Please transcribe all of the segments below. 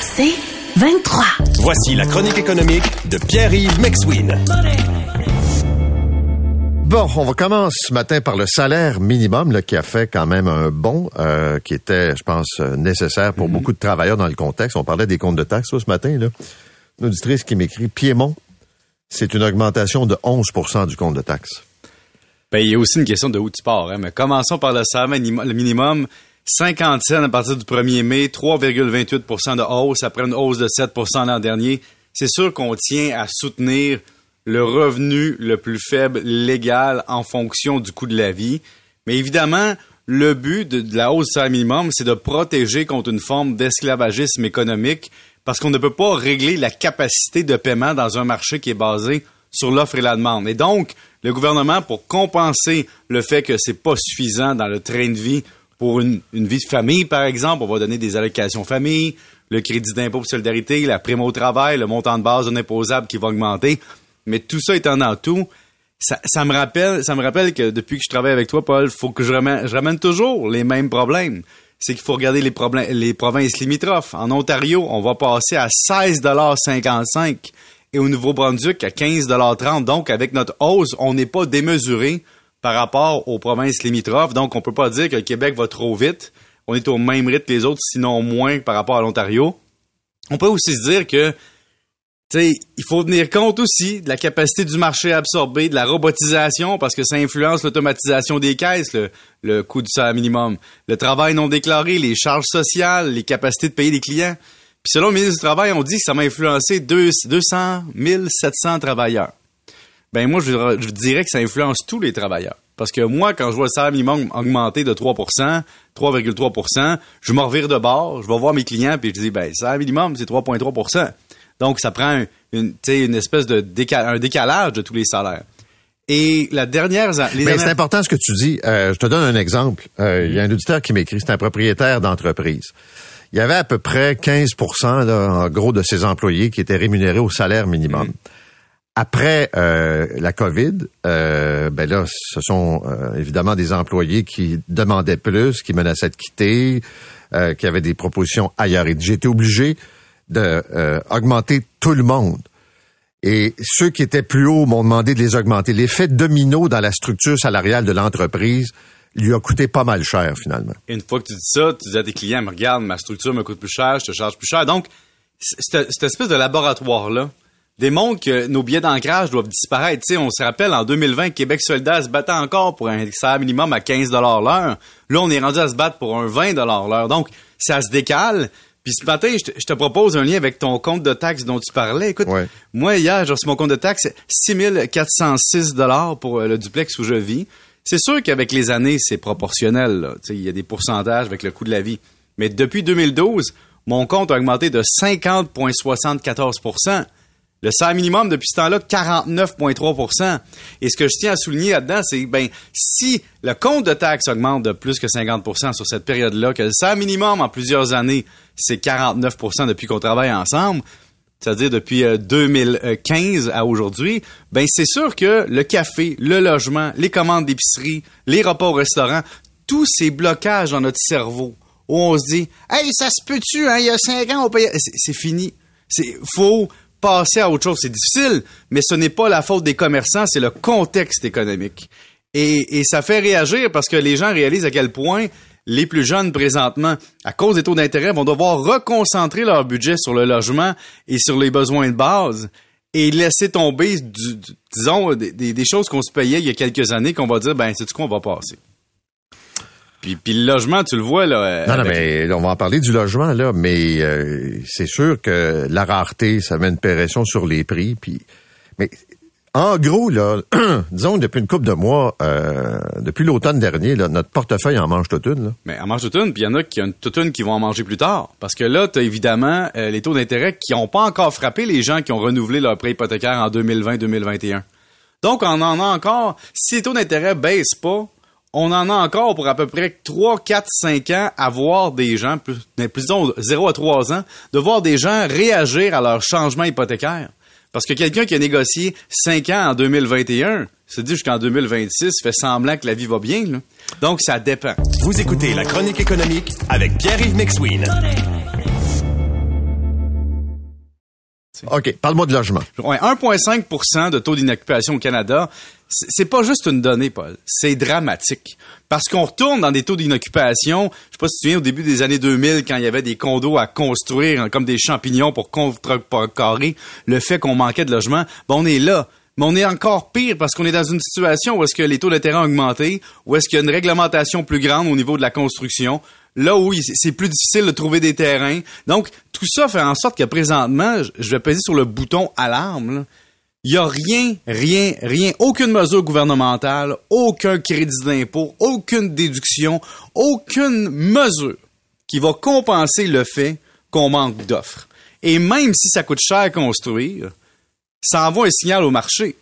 C'est 23. Voici la chronique économique de Pierre-Yves Maxwin. Bon, on va commencer ce matin par le salaire minimum là, qui a fait quand même un bond euh, qui était, je pense, euh, nécessaire pour beaucoup de travailleurs dans le contexte. On parlait des comptes de taxes ce matin. Là. Une auditrice qui m'écrit Piémont, c'est une augmentation de 11% du compte de taxes. Ben, il y a aussi une question de où tu pars. Hein? Mais commençons par le salaire minimum. Le minimum 50 cents à partir du 1er mai, 3,28% de hausse après une hausse de 7% l'an dernier. C'est sûr qu'on tient à soutenir le revenu le plus faible légal en fonction du coût de la vie. Mais évidemment, le but de, la hausse du salaire minimum, c'est de protéger contre une forme d'esclavagisme économique parce qu'on ne peut pas régler la capacité de paiement dans un marché qui est basé sur l'offre et la demande. Et donc, le gouvernement, pour compenser le fait que c'est pas suffisant dans le train de vie pour une, vie de famille, par exemple, on va donner des allocations famille, le crédit d'impôt pour solidarité, la prime au travail, le montant de base non imposable qui va augmenter. Mais tout ça étant dans tout, ça, me rappelle, que depuis que je travaille avec toi, Paul, faut que je ramène, toujours les mêmes problèmes. C'est qu'il faut regarder les, les provinces limitrophes. En Ontario, on va passer à 16,55 et au Nouveau-Brunswick à 15,30 Donc, avec notre hausse, on n'est pas démesuré par rapport aux provinces limitrophes. Donc, on peut pas dire que le Québec va trop vite. On est au même rythme que les autres, sinon moins par rapport à l'Ontario. On peut aussi se dire que il faut tenir compte aussi de la capacité du marché à absorber, de la robotisation, parce que ça influence l'automatisation des caisses, le, coût du salaire minimum, le travail non déclaré, les charges sociales, les capacités de payer les clients. Puis selon le ministre du Travail, on dit que ça m'a influencé 200 700 travailleurs ben moi, je, je, dirais que ça influence tous les travailleurs. Parce que moi, quand je vois le salaire minimum augmenter de 3% 3,3% je me revire de bord, je vais voir mes clients, puis je dis, ben, le salaire minimum, c'est 3,3% Donc, ça prend une, une espèce de un décalage de tous les salaires. Et la dernière... Mais c'est important ce que tu dis. Euh, je te donne un exemple. Euh, il y a un auditeur qui m'écrit, c'est un propriétaire d'entreprise. Il y avait à peu près 15 en gros, de ses employés qui étaient rémunérés au salaire minimum. Mm-hmm. Après euh, la COVID, euh, ben là, ce sont euh, évidemment des employés qui demandaient plus, qui menaçaient de quitter, euh, qui avaient des propositions ailleurs. Et été obligé d'augmenter tout le monde. Et ceux qui étaient plus hauts m'ont demandé de les augmenter. L'effet domino dans la structure salariale de l'entreprise lui a coûté pas mal cher finalement. une fois que tu dis ça, tu dis à tes clients, regarde, ma structure me coûte plus cher, je te charge plus cher. Donc, cette espèce de laboratoire-là, démontre que nos billets d'ancrage doivent disparaître. on se rappelle, en 2020, Québec solidaire se battait encore pour un salaire minimum à 15 l'heure. Là, on est rendu à se battre pour un 20 l'heure. Donc, ça se décale. Puis ce matin, je te, propose un lien avec ton compte de taxe dont tu parlais. Écoute, moi, hier, j'ai reçu mon compte de taxe, 6 406 pour euh, le duplex où je vis. C'est sûr qu'avec les années, c'est proportionnel. Il y a des pourcentages avec le coût de la vie. Mais depuis 2012, mon compte a augmenté de 50,74 le salaire minimum depuis ce temps-là, 49,3% Et ce que je tiens à souligner là-dedans, c'est ben si le compte de taxes augmente de plus que 50% sur cette période-là, que le salaire minimum en plusieurs années, c'est 49% depuis qu'on travaille ensemble, c'est-à-dire depuis 2015 euh, à aujourd'hui, ben c'est sûr que le café, le logement, les commandes d'épicerie, les repas au restaurant, tous ces blocages dans notre cerveau où on se dit Hey, ça se peut-tu, hein, il y a cinq ans, on paye. C'est fini. C'est faux passer à autre chose. C'est difficile, mais ce n'est pas la faute des commerçants, c'est le contexte économique. Et, ça fait réagir parce que les gens réalisent à quel point les plus jeunes présentement, à cause des taux d'intérêt, vont devoir reconcentrer leur budget sur le logement et sur les besoins de base et laisser tomber, disons, des, choses qu'on se payait il y a quelques années qu'on va dire, ben, c'est du quoi on va passer? Puis, le logement, tu le vois là. Euh, non, non, mais on va en parler du logement là, mais euh, c'est sûr que la rareté, ça met une pression sur les prix. Puis, mais en gros là, disons depuis une couple de mois, euh, depuis l'automne dernier, là, notre portefeuille en mange toute une. Là. Mais en mange toute une, puis il y en a qui ont toute une qui vont en manger plus tard, parce que là, tu as évidemment les taux d'intérêt qui n'ont pas encore frappé les gens qui ont renouvelé leur prêt hypothécaire en 2020-2021. Donc, on en a encore. Si les taux d'intérêt baissent pas, on en a encore pour à peu près 3, 4, 5 ans à voir des gens, plus, disons 0 à 3 ans, de voir des gens réagir à leur changement hypothécaire. Parce que quelqu'un qui a négocié 5 ans en 2021, se dit jusqu'en 2026, fait semblant que la vie va bien. Donc, ça dépend. Vous écoutez La Chronique économique avec Pierre-Yves McSween. OK, parle-moi de logement. Ouais, 1,5% de taux d'inoccupation au Canada, c'est pas juste une donnée, Paul. C'est dramatique. Parce qu'on retourne dans des taux d'inoccupation. Je sais pas si tu te souviens au début des années 2000 quand il y avait des condos à construire hein, comme des champignons pour contrecarrer le fait qu'on manquait de logement. Ben, on est là. Mais on est encore pire parce qu'on est dans une situation où est-ce que les taux de terrain ont augmenté, où est-ce qu'il y a une réglementation plus grande au niveau de la construction, là où c'est plus difficile de trouver des terrains. Donc, tout ça fait en sorte que présentement, je vais peser sur le bouton alarme. Il n'y a rien, rien, rien, aucune mesure gouvernementale, aucun crédit d'impôt, aucune déduction, aucune mesure qui va compenser le fait qu'on manque d'offres. Et même si ça coûte cher à construire, ça envoie un signal au marché.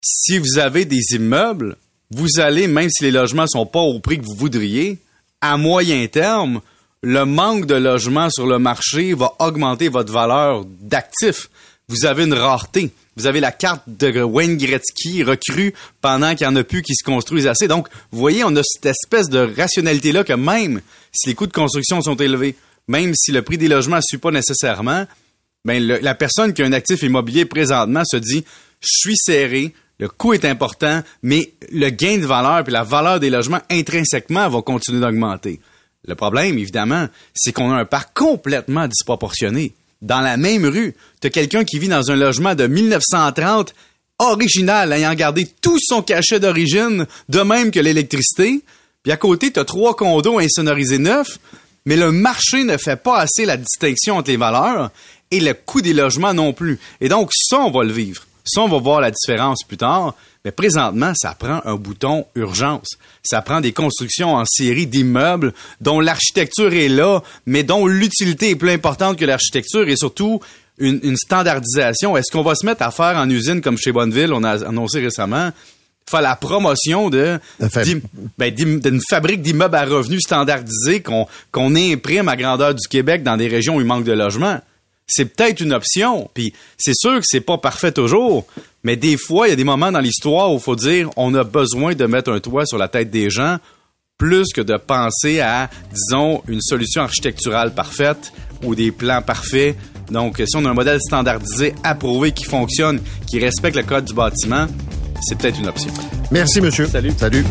Si vous avez des immeubles, vous allez, même si les logements sont pas au prix que vous voudriez, à moyen terme, le manque de logements sur le marché va augmenter votre valeur d'actif. Vous avez une rareté. Vous avez la carte de Wayne Gretzky recrue pendant qu'il n'y en a plus qui se construisent assez. Donc, vous voyez, on a cette espèce de rationalité-là que même si les coûts de construction sont élevés, même si le prix des logements ne suit pas nécessairement, ben, la personne qui a un actif immobilier présentement se dit, je suis serré, le coût est important, mais le gain de valeur et la valeur des logements intrinsèquement va continuer d'augmenter. Le problème, évidemment, c'est qu'on a un parc complètement disproportionné. Dans la même rue, tu as quelqu'un qui vit dans un logement de 1930 original, ayant gardé tout son cachet d'origine, de même que l'électricité. Puis à côté, tu as trois condos insonorisés neufs, mais le marché ne fait pas assez la distinction entre les valeurs et le coût des logements non plus. Et donc, ça, on va le vivre. Ça, on va voir la différence plus tard. Mais présentement, ça prend un bouton urgence. Ça prend des constructions en série d'immeubles dont l'architecture est là, mais dont l'utilité est plus importante que l'architecture et surtout une, standardisation. Est-ce qu'on va se mettre à faire en usine comme chez Bonneville, on a annoncé récemment, faire la promotion de ben, d'une fabrique d'immeubles à revenus standardisés qu'on qu'on imprime à grandeur du Québec dans des régions où il manque de logements? C'est peut-être une option. Puis c'est sûr que c'est pas parfait toujours, mais des fois, il y a des moments dans l'histoire où il faut dire on a besoin de mettre un toit sur la tête des gens plus que de penser à, disons, une solution architecturale parfaite ou des plans parfaits. Donc, si on a un modèle standardisé, approuvé, qui fonctionne, qui respecte le code du bâtiment, c'est peut-être une option. Merci, monsieur. Salut. Salut.